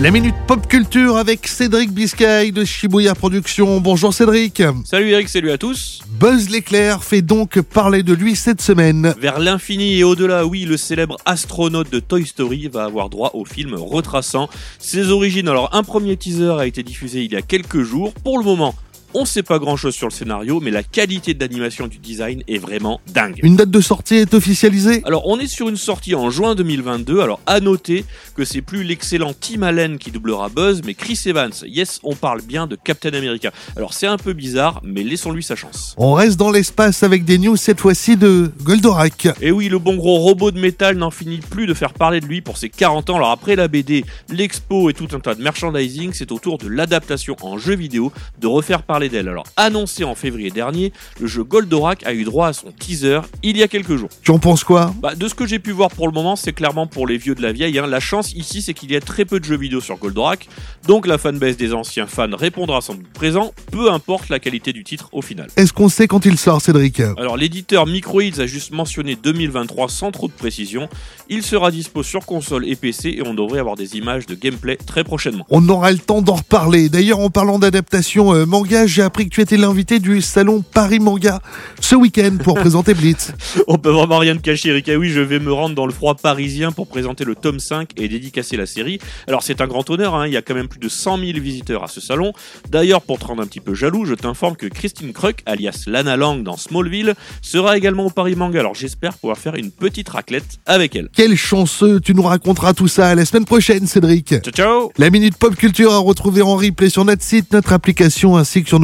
La minute pop culture avec Cédric Biscay de Shibuya Productions. Bonjour Cédric. Salut Eric, salut à tous. Buzz l'éclair fait donc parler de lui cette semaine. Vers l'infini et au-delà, oui, le célèbre astronaute de Toy Story va avoir droit au film retraçant ses origines. Alors un premier teaser a été diffusé il y a quelques jours. Pour le moment, on sait pas grand chose sur le scénario, mais la qualité d'animation du design est vraiment dingue. Une date de sortie est officialisée? Alors, on est sur une sortie en juin 2022. Alors, à noter que c'est plus l'excellent Tim Allen qui doublera Buzz, mais Chris Evans. Yes, on parle bien de Captain America. Alors, c'est un peu bizarre, mais laissons-lui sa chance. On reste dans l'espace avec des news cette fois-ci de Goldorak. Et oui, le bon gros robot de métal n'en finit plus de faire parler de lui pour ses 40 ans. Alors, après la BD, l'expo et tout un tas de merchandising, c'est au tour de l'adaptation en jeu vidéo de refaire parler d'elle. Alors, annoncé en février dernier, le jeu Goldorak a eu droit à son teaser il y a quelques jours. Tu en penses quoi Bah, de ce que j'ai pu voir pour le moment, c'est clairement pour les vieux de la vieille. hein. La chance ici, c'est qu'il y a très peu de jeux vidéo sur Goldorak, donc la fanbase des anciens fans répondra sans doute présent, peu importe la qualité du titre au final. Est-ce qu'on sait quand il sort Cédric? Alors l'éditeur Microids a juste mentionné 2023 sans trop de précision. Il sera dispo sur console et PC et on devrait avoir des images de gameplay très prochainement. On aura le temps d'en reparler. D'ailleurs, en parlant d'adaptation euh, manga, j'ai appris que tu étais l'invité du salon Paris Manga ce week-end pour présenter Blitz. On peut vraiment rien te cacher, Eric. Ah oui, je vais me rendre dans le froid parisien pour présenter le tome 5 et dédicacer la série. Alors, c'est un grand honneur, hein. il y a quand même plus de 100 000 visiteurs à ce salon. D'ailleurs, pour te rendre un petit peu jaloux, je t'informe que Christine Kruk, alias Lana Lang dans Smallville, sera également au Paris Manga. Alors, j'espère pouvoir faire une petite raclette avec elle. Quel chanceux, tu nous raconteras tout ça la semaine prochaine Cédric. Ciao, ciao La Minute Pop Culture à retrouver en replay sur notre site, notre application ainsi que sur